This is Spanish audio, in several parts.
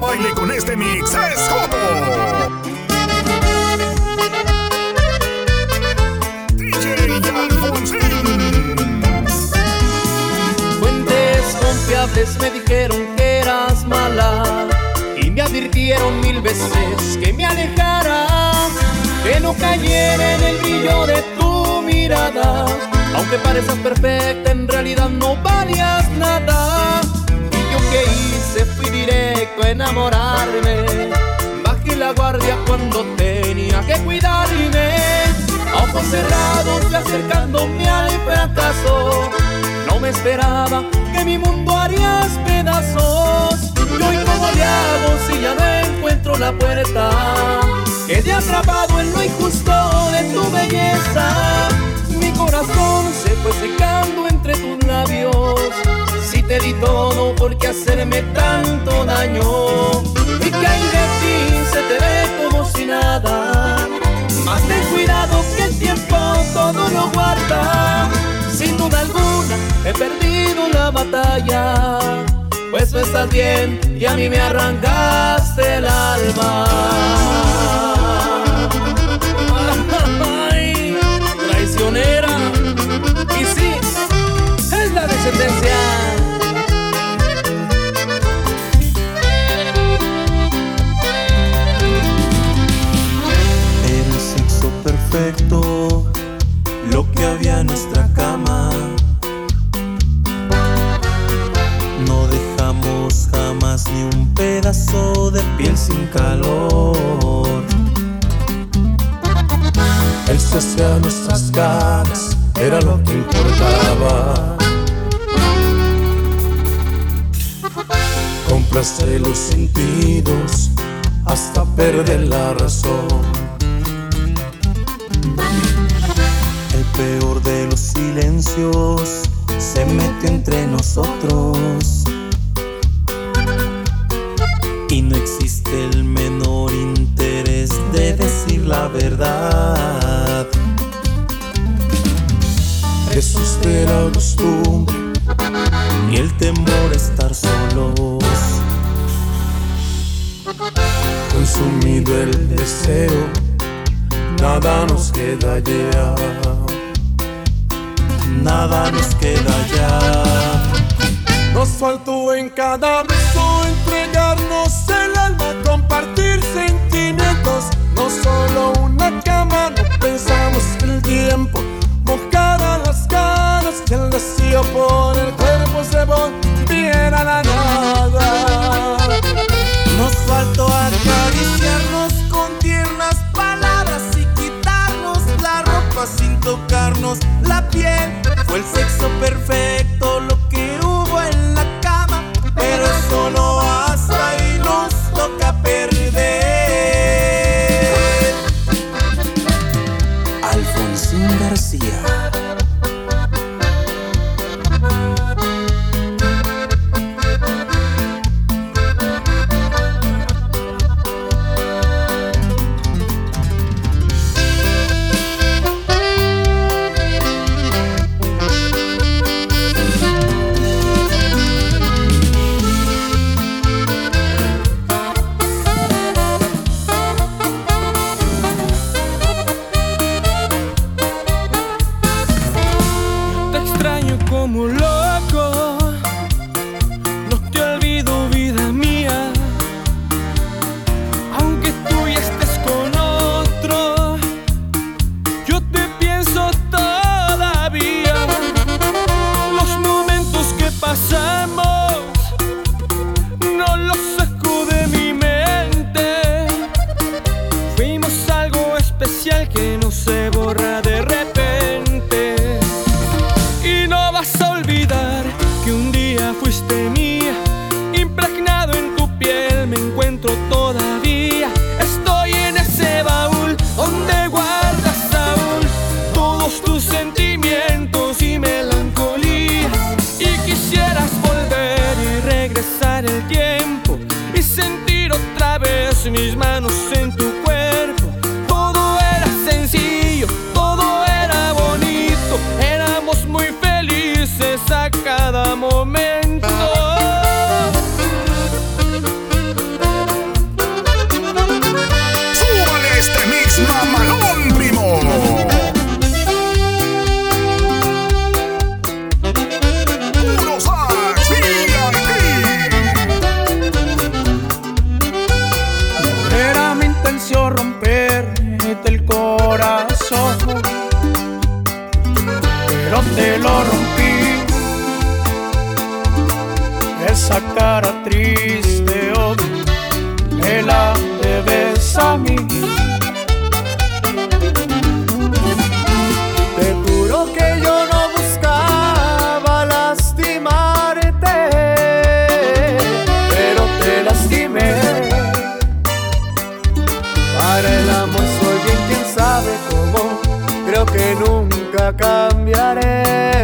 no baile con este mix es Joto. Fuentes confiables me dijeron que eras mala y me advirtieron mil veces que me alejara, que no cayera en el brillo de tu mirada. Aunque pareces perfecta, en realidad no valías enamorarme. Bajé la guardia cuando tenía que cuidarme. Ojos cerrados fui acercándome al fracaso. No me esperaba que mi mundo harías pedazos. Y hoy cómo le si ya no encuentro la puerta. Quedé atrapado en lo injusto de tu belleza. Mi corazón se fue secando entre tus labios. Te di todo, ¿por qué hacerme tanto daño? Y que hay de ti se te ve como si nada. Más ten cuidado que el tiempo todo lo guarda. Sin duda alguna he perdido la batalla. Pues no estás bien y a mí me arrancaste el alma. El peor de los silencios se metió entre nosotros. Y no existe el menor interés de decir la verdad. Jesús de la costumbre y el temor estar solos. Consumido el deseo, nada nos queda ya. Nada nos queda ya. Nos faltó en cada beso entregarnos el alma, compartir sentimientos. No solo una cama, no pensamos el tiempo. Mojar a las caras el deseo por el cuerpo se volviera la nada. Faltó acariciarnos con tiernas palabras y quitarnos la ropa sin tocarnos la piel. Fue el sexo perfecto lo que hubo en la cama, pero eso no basta y nos toca perder. Alfonsín García. Tiempo y sentir otra vez mis manos en tu pareció romperte el corazón, pero te lo rompí. Esa cara triste hoy me la debes a mí. El amor soy bien quien sabe cómo, creo que nunca cambiaré.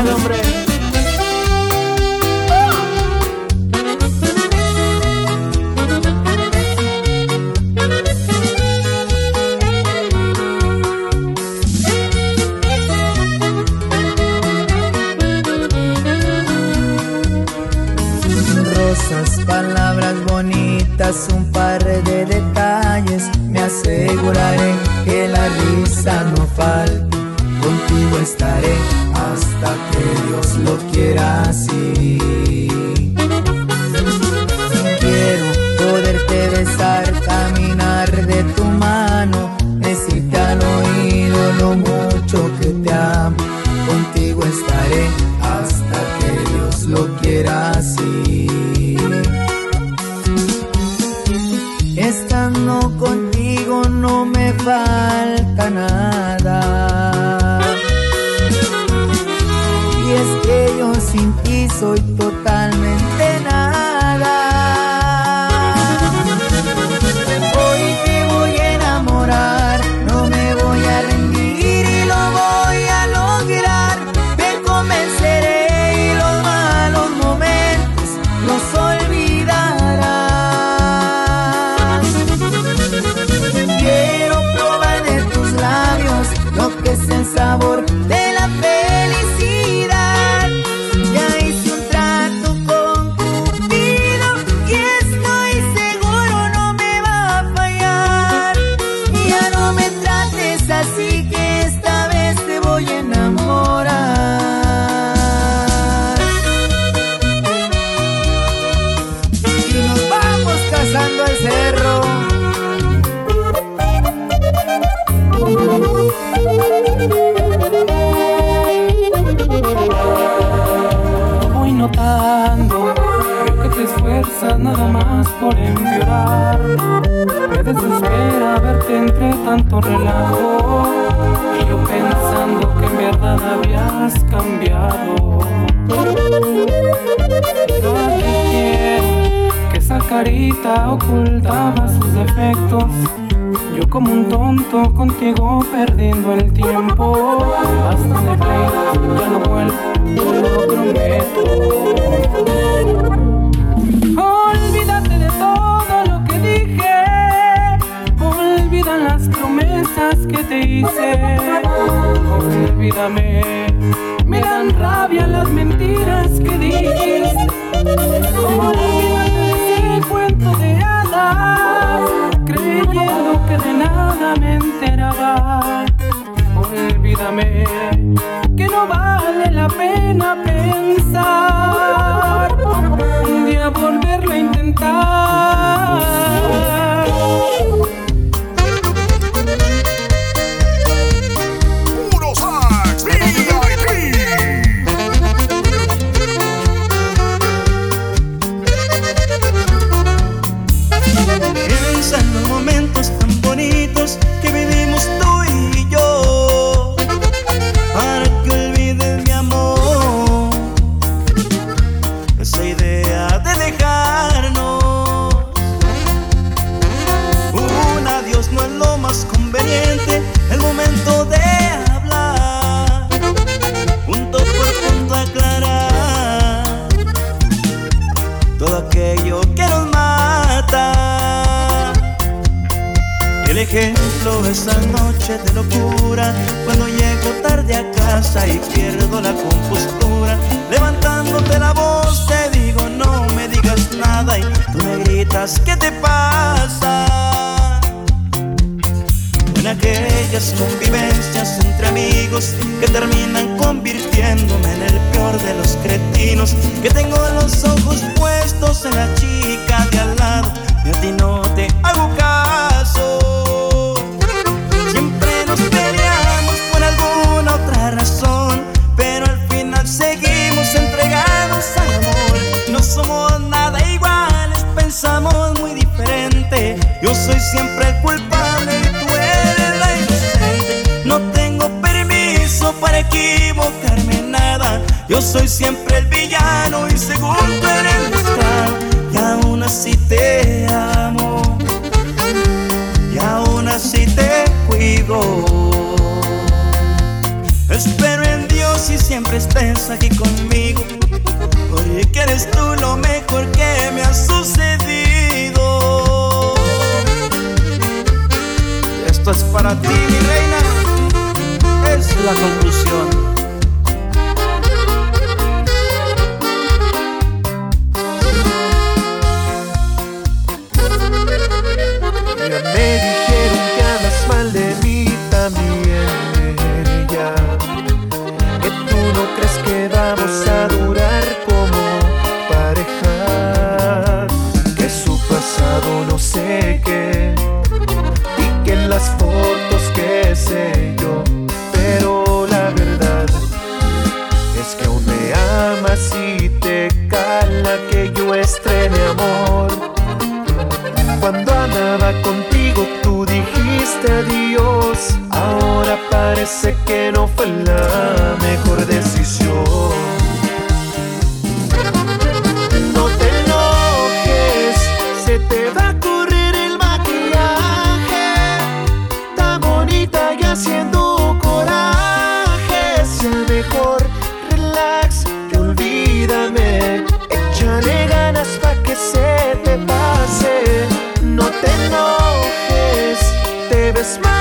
Okinawa, hombre. Rosas, palabras bonitas, un par de detalles. Me aseguraré que la risa no falte. Contigo estaré hasta que Dios lo quiera así. Sin ti soy totalmente por empeorar. Me desespera verte entre tanto relajo. Y yo pensando que en verdad habías cambiado. Que quiero que esa carita ocultaba sus defectos. Yo como un tonto contigo perdiendo el tiempo. Basta de pleitos, ya no vuelvo, lo prometo. Que te hice. Olvídame. Me dan rabia las mentiras que dijiste. Olvídate de cuento de hadas. Creyendo que de nada me enteraba. Olvídame que no vale la pena pensar un día volverlo a intentar. De locura Cuando llego tarde a casa y pierdo la compostura Levantándote la voz te digo no me digas nada Y tú me gritas ¿qué te pasa? En aquellas convivencias entre amigos Que terminan convirtiéndome en el peor de los cretinos Que tengo los ojos puestos en la el villano y según tú eres el buscado Y aún así te amo. Y aún así te cuido. Espero en Dios y siempre estés aquí conmigo. Porque eres tú lo mejor que me ha sucedido. Esto es para ti, mi reina. Es la conclusión andaba contigo tú dijiste adiós. Ahora parece que no fue la te ves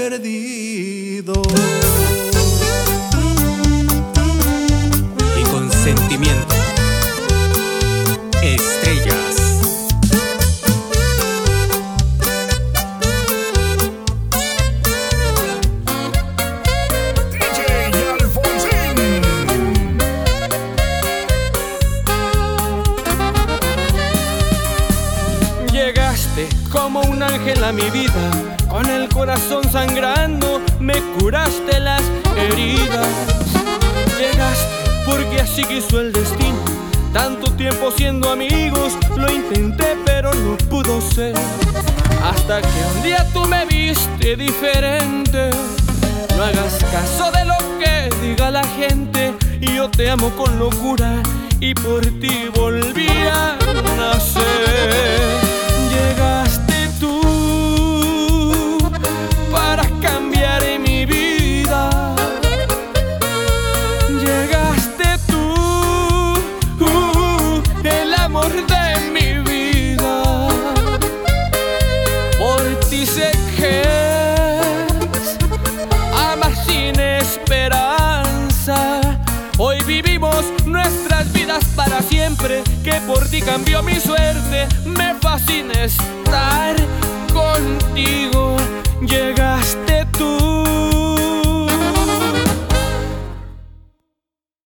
perdido. Curaste las heridas. Llegaste porque así quiso el destino. Tanto tiempo siendo amigos, lo intenté pero no pudo ser. Hasta que un día tú me viste diferente. No hagas caso de lo que diga la gente. Y yo te amo con locura y por ti volví a nacer. Llegaste cambió mi suerte. Me fascina estar contigo.